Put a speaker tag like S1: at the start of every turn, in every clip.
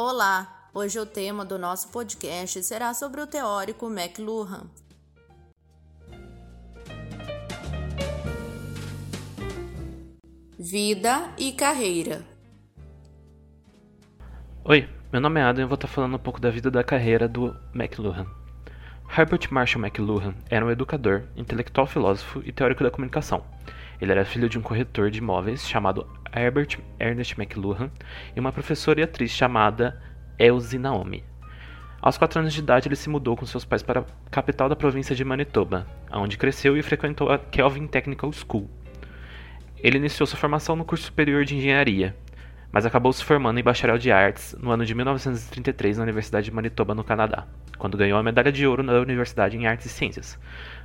S1: Olá! Hoje o tema do nosso podcast será sobre o teórico McLuhan. Vida e carreira.
S2: Oi, meu nome é Adam e eu vou estar falando um pouco da vida e da carreira do McLuhan. Herbert Marshall McLuhan era um educador, intelectual filósofo e teórico da comunicação. Ele era filho de um corretor de imóveis chamado Herbert Ernest McLuhan e uma professora e atriz chamada Elsie Naomi. Aos 4 anos de idade, ele se mudou com seus pais para a capital da província de Manitoba, onde cresceu e frequentou a Kelvin Technical School. Ele iniciou sua formação no curso superior de engenharia, mas acabou se formando em bacharel de artes no ano de 1933 na Universidade de Manitoba, no Canadá, quando ganhou a medalha de ouro na Universidade em Artes e Ciências.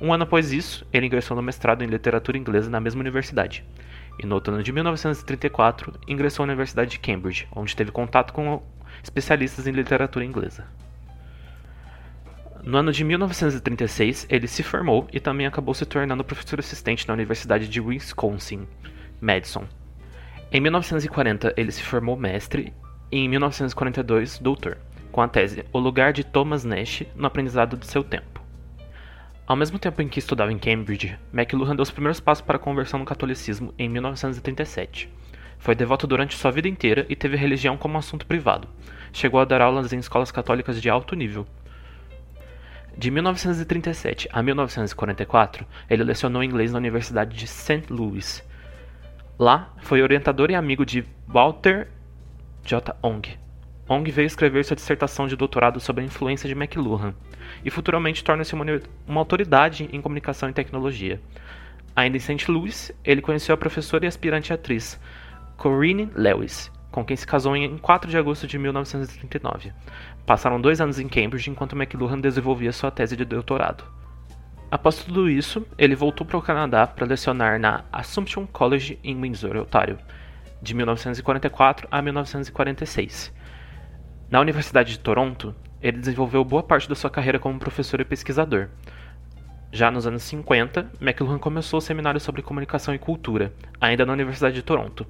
S2: Um ano após isso, ele ingressou no mestrado em literatura inglesa na mesma universidade. E no outono de 1934, ingressou na Universidade de Cambridge, onde teve contato com especialistas em literatura inglesa. No ano de 1936, ele se formou e também acabou se tornando professor assistente na Universidade de Wisconsin, Madison, em 1940, ele se formou mestre e em 1942, doutor, com a tese O Lugar de Thomas Nash no Aprendizado do Seu Tempo. Ao mesmo tempo em que estudava em Cambridge, McLuhan deu os primeiros passos para a conversão no catolicismo em 1937. Foi devoto durante sua vida inteira e teve religião como assunto privado. Chegou a dar aulas em escolas católicas de alto nível. De 1937 a 1944, ele lecionou inglês na Universidade de St. Louis Lá, foi orientador e amigo de Walter J. Ong. Ong veio escrever sua dissertação de doutorado sobre a influência de McLuhan e futuramente torna-se uma, uma autoridade em comunicação e tecnologia. Ainda em St. Louis, ele conheceu a professora e aspirante atriz Corinne Lewis, com quem se casou em 4 de agosto de 1939. Passaram dois anos em Cambridge enquanto McLuhan desenvolvia sua tese de doutorado. Após tudo isso, ele voltou para o Canadá para lecionar na Assumption College em Windsor, Ontário, de 1944 a 1946. Na Universidade de Toronto, ele desenvolveu boa parte da sua carreira como professor e pesquisador. Já nos anos 50, McLuhan começou o seminário sobre comunicação e cultura, ainda na Universidade de Toronto.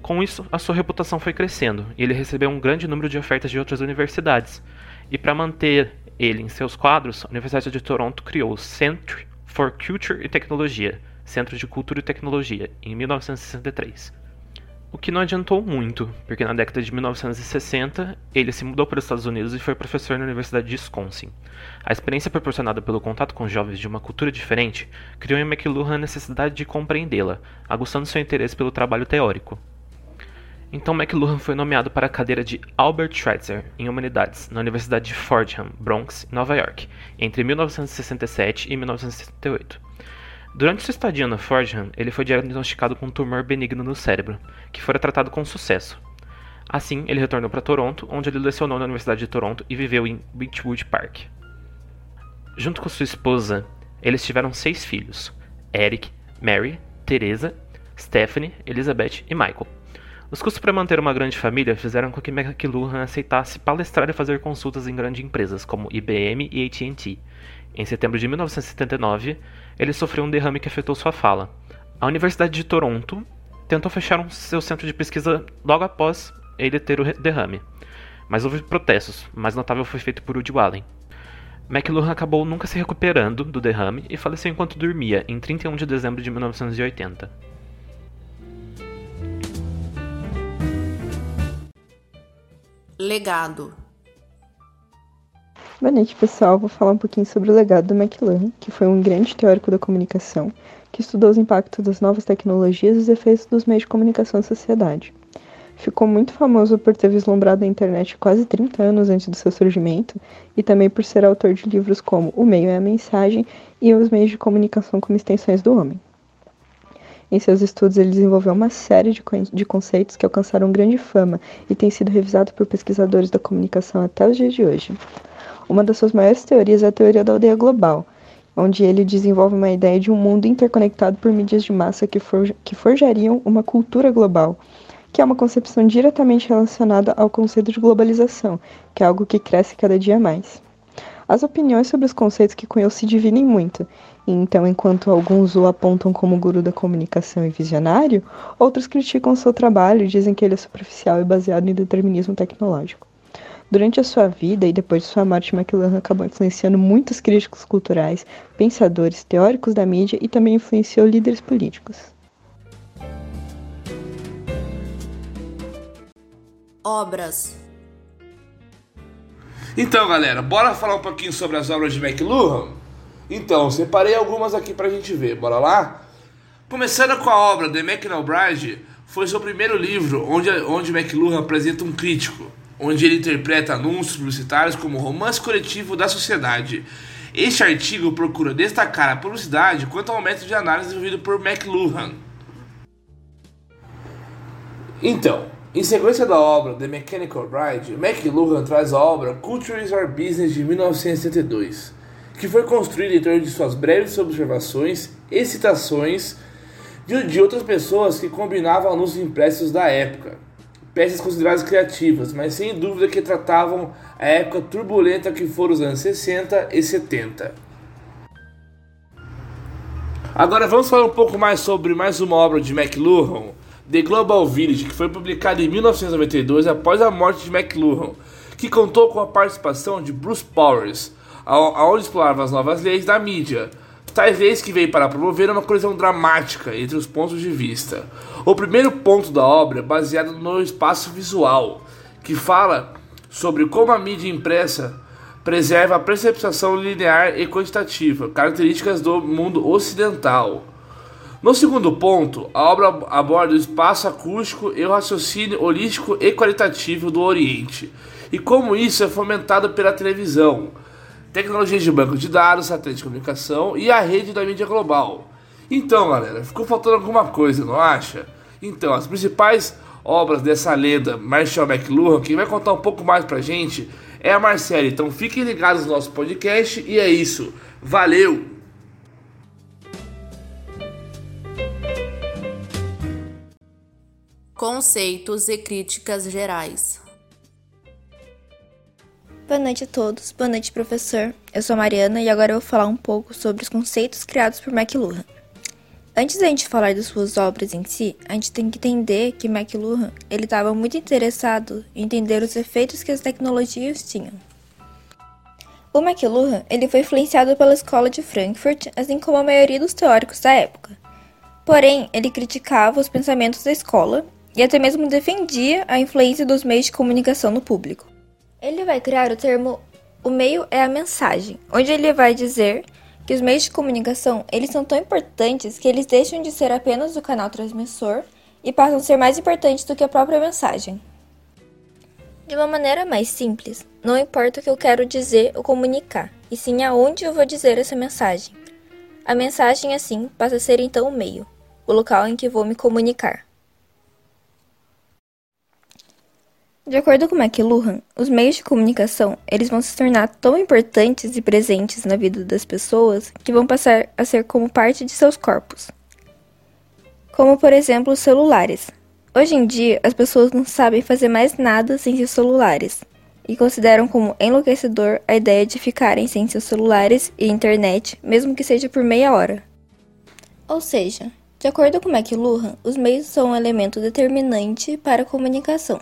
S2: Com isso, a sua reputação foi crescendo e ele recebeu um grande número de ofertas de outras universidades. E para manter ele, em seus quadros, a Universidade de Toronto criou o Centre for Culture e Tecnologia, Centro de Cultura e Tecnologia, em 1963. O que não adiantou muito, porque na década de 1960 ele se mudou para os Estados Unidos e foi professor na Universidade de Wisconsin. A experiência proporcionada pelo contato com jovens de uma cultura diferente criou em McLuhan a necessidade de compreendê-la, aguçando seu interesse pelo trabalho teórico. Então McLuhan foi nomeado para a cadeira de Albert Schweitzer em Humanidades na Universidade de Fordham, Bronx, Nova York, entre 1967 e 1968. Durante sua estadia na Fordham, ele foi diagnosticado com um tumor benigno no cérebro, que fora tratado com sucesso. Assim, ele retornou para Toronto, onde ele lecionou na Universidade de Toronto e viveu em Beechwood Park. Junto com sua esposa, eles tiveram seis filhos: Eric, Mary, Teresa, Stephanie, Elizabeth e Michael. Os custos para manter uma grande família fizeram com que McLuhan aceitasse palestrar e fazer consultas em grandes empresas como IBM e AT&T. Em setembro de 1979, ele sofreu um derrame que afetou sua fala. A Universidade de Toronto tentou fechar um seu centro de pesquisa logo após ele ter o derrame, mas houve protestos. Mais notável foi feito por Woody Allen. McLuhan acabou nunca se recuperando do derrame e faleceu enquanto dormia, em 31 de dezembro de 1980.
S1: Legado.
S3: Boa noite, pessoal. Vou falar um pouquinho sobre o legado do McLuhan, que foi um grande teórico da comunicação, que estudou os impactos das novas tecnologias e os efeitos dos meios de comunicação na sociedade. Ficou muito famoso por ter vislumbrado a internet quase 30 anos antes do seu surgimento e também por ser autor de livros como O Meio é a Mensagem e Os Meios de Comunicação como Extensões do Homem. Em seus estudos, ele desenvolveu uma série de, de conceitos que alcançaram grande fama e têm sido revisados por pesquisadores da comunicação até os dias de hoje. Uma das suas maiores teorias é a teoria da aldeia global, onde ele desenvolve uma ideia de um mundo interconectado por mídias de massa que, que forjariam uma cultura global, que é uma concepção diretamente relacionada ao conceito de globalização, que é algo que cresce cada dia mais. As opiniões sobre os conceitos que cunhou se dividem muito. Então, enquanto alguns o apontam como guru da comunicação e visionário, outros criticam seu trabalho e dizem que ele é superficial e baseado em determinismo tecnológico. Durante a sua vida e depois de sua morte, McLuhan acabou influenciando muitos críticos culturais, pensadores, teóricos da mídia e também influenciou líderes políticos.
S1: Obras
S4: Então, galera, bora falar um pouquinho sobre as obras de McLuhan? Então, separei algumas aqui pra gente ver, bora lá? Começando com a obra The McNalbride, foi seu primeiro livro onde, onde McLuhan apresenta um crítico, onde ele interpreta anúncios publicitários como romance coletivo da sociedade. Este artigo procura destacar a publicidade quanto ao método de análise desenvolvido por McLuhan. Então, em sequência da obra The Mechanical Bride, McLuhan traz a obra Cultures Are Business de 1972, que foi construída em torno de suas breves observações e citações de, de outras pessoas que combinavam anúncios impressos da época peças consideradas criativas, mas sem dúvida que tratavam a época turbulenta que foram os anos 60 e 70. Agora vamos falar um pouco mais sobre mais uma obra de McLuhan, The Global Village, que foi publicada em 1992 após a morte de McLuhan, que contou com a participação de Bruce Powers, aonde explorava as novas leis da mídia, tais leis que veio para promover uma colisão dramática entre os pontos de vista. O primeiro ponto da obra é baseado no espaço visual, que fala sobre como a mídia impressa preserva a percepção linear e quantitativa, características do mundo ocidental. No segundo ponto, a obra aborda o espaço acústico e o raciocínio holístico e qualitativo do Oriente, e como isso é fomentado pela televisão, tecnologias de banco de dados, satélite de comunicação e a rede da mídia global. Então, galera, ficou faltando alguma coisa, não acha? Então, as principais obras dessa lenda Marshall McLuhan, quem vai contar um pouco mais pra gente é a Marcela. Então, fiquem ligados no nosso podcast e é isso. Valeu!
S1: Conceitos e críticas gerais.
S5: Boa noite a todos, boa noite professor. Eu sou a Mariana e agora eu vou falar um pouco sobre os conceitos criados por McLuhan. Antes da gente falar das suas obras em si, a gente tem que entender que McLuhan ele estava muito interessado em entender os efeitos que as tecnologias tinham. O McLuhan ele foi influenciado pela escola de Frankfurt, assim como a maioria dos teóricos da época. Porém, ele criticava os pensamentos da escola e até mesmo defendia a influência dos meios de comunicação no público. Ele vai criar o termo o meio é a mensagem, onde ele vai dizer que os meios de comunicação eles são tão importantes que eles deixam de ser apenas o canal transmissor e passam a ser mais importantes do que a própria mensagem. De uma maneira mais simples, não importa o que eu quero dizer ou comunicar, e sim aonde eu vou dizer essa mensagem. A mensagem, assim, passa a ser então o meio, o local em que vou me comunicar. De acordo com McLuhan, os meios de comunicação eles vão se tornar tão importantes e presentes na vida das pessoas que vão passar a ser como parte de seus corpos. Como, por exemplo, os celulares. Hoje em dia, as pessoas não sabem fazer mais nada sem seus celulares e consideram como enlouquecedor a ideia de ficarem sem seus celulares e internet, mesmo que seja por meia hora. Ou seja, de acordo com McLuhan, os meios são um elemento determinante para a comunicação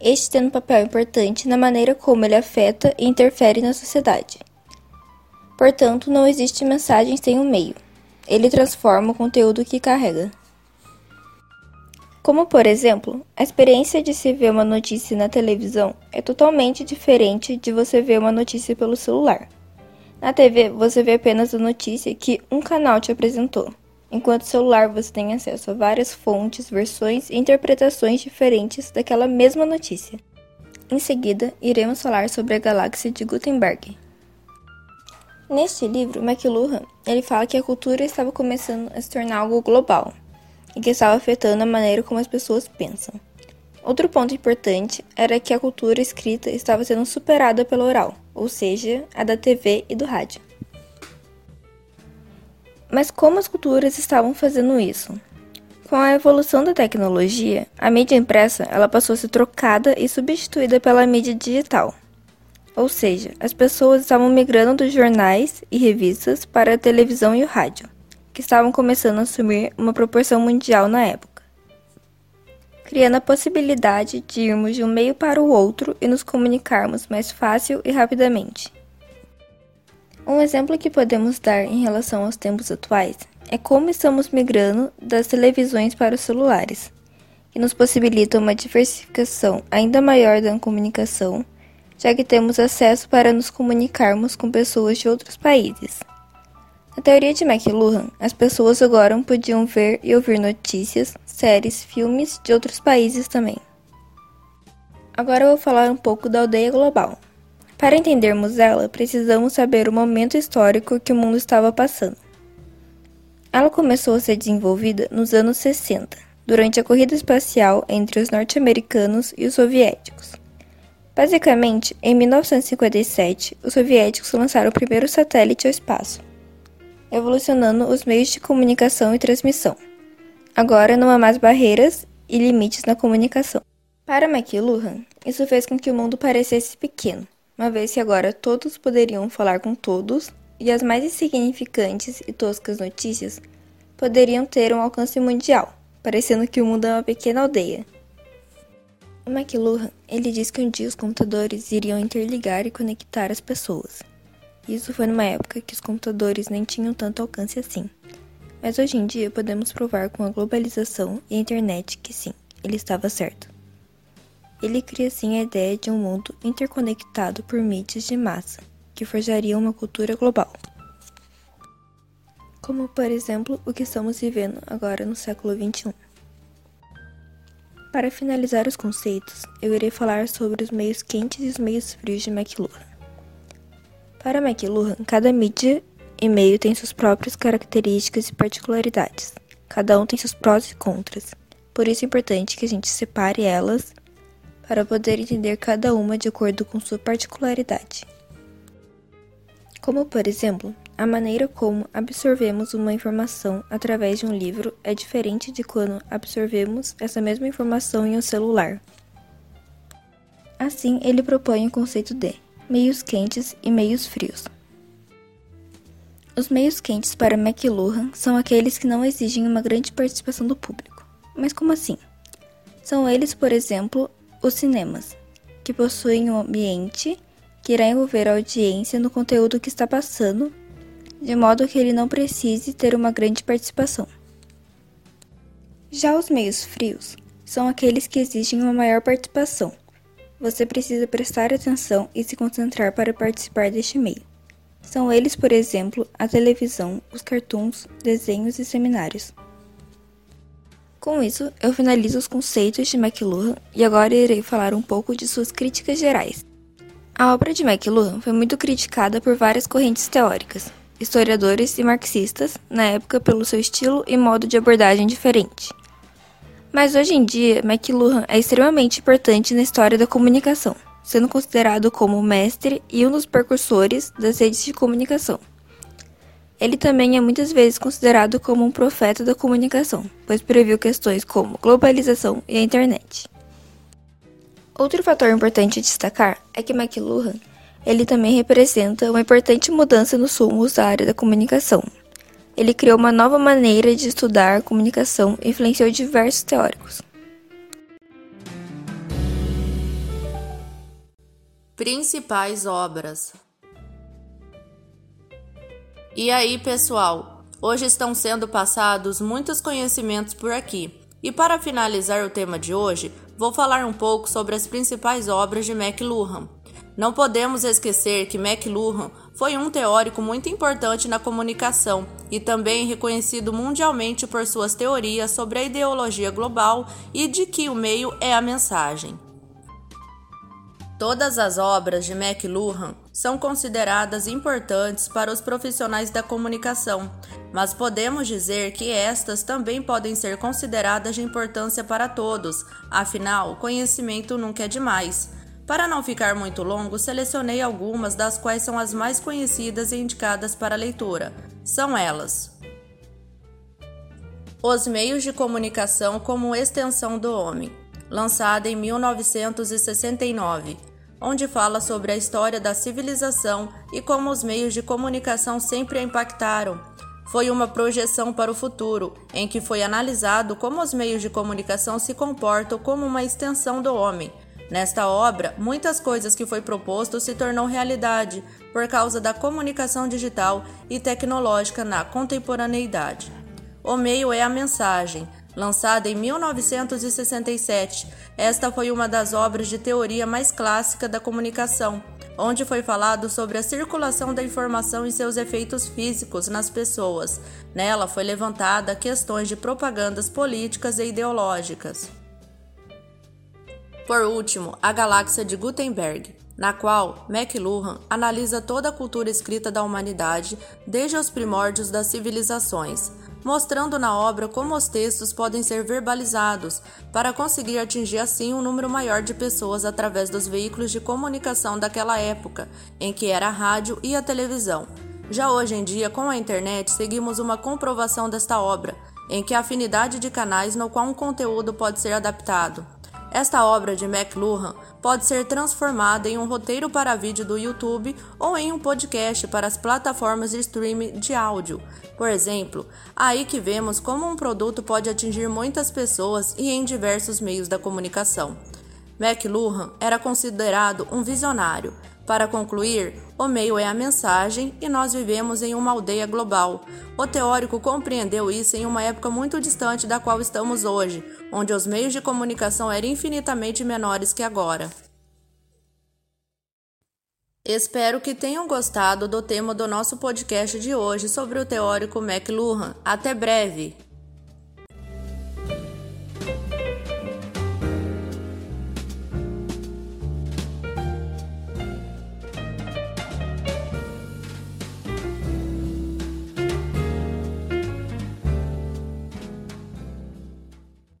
S5: este tendo um papel importante na maneira como ele afeta e interfere na sociedade. Portanto, não existe mensagem sem o um meio. Ele transforma o conteúdo que carrega. Como, por exemplo, a experiência de se ver uma notícia na televisão é totalmente diferente de você ver uma notícia pelo celular. Na TV, você vê apenas a notícia que um canal te apresentou. Enquanto celular, você tem acesso a várias fontes, versões e interpretações diferentes daquela mesma notícia. Em seguida, iremos falar sobre a galáxia de Gutenberg. Neste livro, McLuhan ele fala que a cultura estava começando a se tornar algo global e que estava afetando a maneira como as pessoas pensam. Outro ponto importante era que a cultura escrita estava sendo superada pela oral, ou seja, a da TV e do rádio. Mas como as culturas estavam fazendo isso? Com a evolução da tecnologia, a mídia impressa ela passou a ser trocada e substituída pela mídia digital. Ou seja, as pessoas estavam migrando dos jornais e revistas para a televisão e o rádio, que estavam começando a assumir uma proporção mundial na época, criando a possibilidade de irmos de um meio para o outro e nos comunicarmos mais fácil e rapidamente. Um exemplo que podemos dar em relação aos tempos atuais é como estamos migrando das televisões para os celulares, que nos possibilitam uma diversificação ainda maior da comunicação já que temos acesso para nos comunicarmos com pessoas de outros países. Na teoria de McLuhan, as pessoas agora podiam ver e ouvir notícias, séries, filmes de outros países também. Agora eu vou falar um pouco da aldeia global. Para entendermos ela, precisamos saber o momento histórico que o mundo estava passando. Ela começou a ser desenvolvida nos anos 60, durante a corrida espacial entre os norte-americanos e os soviéticos. Basicamente, em 1957, os soviéticos lançaram o primeiro satélite ao espaço, evolucionando os meios de comunicação e transmissão. Agora não há mais barreiras e limites na comunicação. Para McLuhan, isso fez com que o mundo parecesse pequeno, uma vez que agora todos poderiam falar com todos e as mais insignificantes e toscas notícias poderiam ter um alcance mundial, parecendo que o mundo é uma pequena aldeia. O McLuhan, ele diz que um dia os computadores iriam interligar e conectar as pessoas. Isso foi numa época que os computadores nem tinham tanto alcance assim. Mas hoje em dia podemos provar com a globalização e a internet que sim, ele estava certo. Ele cria assim a ideia de um mundo interconectado por mídias de massa, que forjariam uma cultura global. Como, por exemplo, o que estamos vivendo agora no século XXI. Para finalizar os conceitos, eu irei falar sobre os meios quentes e os meios frios de McLuhan. Para McLuhan, cada mídia e meio tem suas próprias características e particularidades. Cada um tem seus prós e contras. Por isso é importante que a gente separe elas para poder entender cada uma de acordo com sua particularidade. Como, por exemplo, a maneira como absorvemos uma informação através de um livro é diferente de quando absorvemos essa mesma informação em um celular. Assim, ele propõe o conceito de meios quentes e meios frios. Os meios quentes para McLuhan são aqueles que não exigem uma grande participação do público. Mas como assim? São eles, por exemplo, os cinemas, que possuem um ambiente que irá envolver a audiência no conteúdo que está passando de modo que ele não precise ter uma grande participação. Já os meios frios são aqueles que exigem uma maior participação. Você precisa prestar atenção e se concentrar para participar deste meio. São eles, por exemplo, a televisão, os cartoons, desenhos e seminários. Com isso, eu finalizo os conceitos de McLuhan e agora irei falar um pouco de suas críticas gerais. A obra de McLuhan foi muito criticada por várias correntes teóricas, historiadores e marxistas, na época pelo seu estilo e modo de abordagem diferente. Mas hoje em dia, McLuhan é extremamente importante na história da comunicação, sendo considerado como o mestre e um dos precursores das redes de comunicação. Ele também é muitas vezes considerado como um profeta da comunicação, pois previu questões como globalização e a internet. Outro fator importante a destacar é que McLuhan ele também representa uma importante mudança nos rumos da área da comunicação. Ele criou uma nova maneira de estudar comunicação e influenciou diversos teóricos.
S1: Principais obras. E aí, pessoal? Hoje estão sendo passados muitos conhecimentos por aqui. E para finalizar o tema de hoje, vou falar um pouco sobre as principais obras de McLuhan. Não podemos esquecer que McLuhan foi um teórico muito importante na comunicação e também reconhecido mundialmente por suas teorias sobre a ideologia global e de que o meio é a mensagem. Todas as obras de McLuhan são consideradas importantes para os profissionais da comunicação, mas podemos dizer que estas também podem ser consideradas de importância para todos, afinal, conhecimento nunca é demais. Para não ficar muito longo, selecionei algumas das quais são as mais conhecidas e indicadas para leitura. São elas: Os Meios de Comunicação como Extensão do Homem, lançada em 1969. Onde fala sobre a história da civilização e como os meios de comunicação sempre a impactaram. Foi uma projeção para o futuro, em que foi analisado como os meios de comunicação se comportam como uma extensão do homem. Nesta obra, muitas coisas que foi proposto se tornou realidade por causa da comunicação digital e tecnológica na contemporaneidade. O meio é a mensagem, lançada em 1967. Esta foi uma das obras de teoria mais clássica da comunicação, onde foi falado sobre a circulação da informação e seus efeitos físicos nas pessoas. Nela foi levantada questões de propagandas políticas e ideológicas. Por último, a Galáxia de Gutenberg, na qual McLuhan analisa toda a cultura escrita da humanidade desde os primórdios das civilizações mostrando na obra como os textos podem ser verbalizados para conseguir atingir assim um número maior de pessoas através dos veículos de comunicação daquela época, em que era a rádio e a televisão. Já hoje em dia, com a internet, seguimos uma comprovação desta obra, em que a afinidade de canais no qual um conteúdo pode ser adaptado. Esta obra de McLuhan pode ser transformada em um roteiro para vídeo do YouTube ou em um podcast para as plataformas de streaming de áudio. Por exemplo, aí que vemos como um produto pode atingir muitas pessoas e em diversos meios da comunicação. McLuhan era considerado um visionário. Para concluir, o meio é a mensagem e nós vivemos em uma aldeia global. O teórico compreendeu isso em uma época muito distante da qual estamos hoje, onde os meios de comunicação eram infinitamente menores que agora. Espero que tenham gostado do tema do nosso podcast de hoje sobre o teórico McLuhan. Até breve!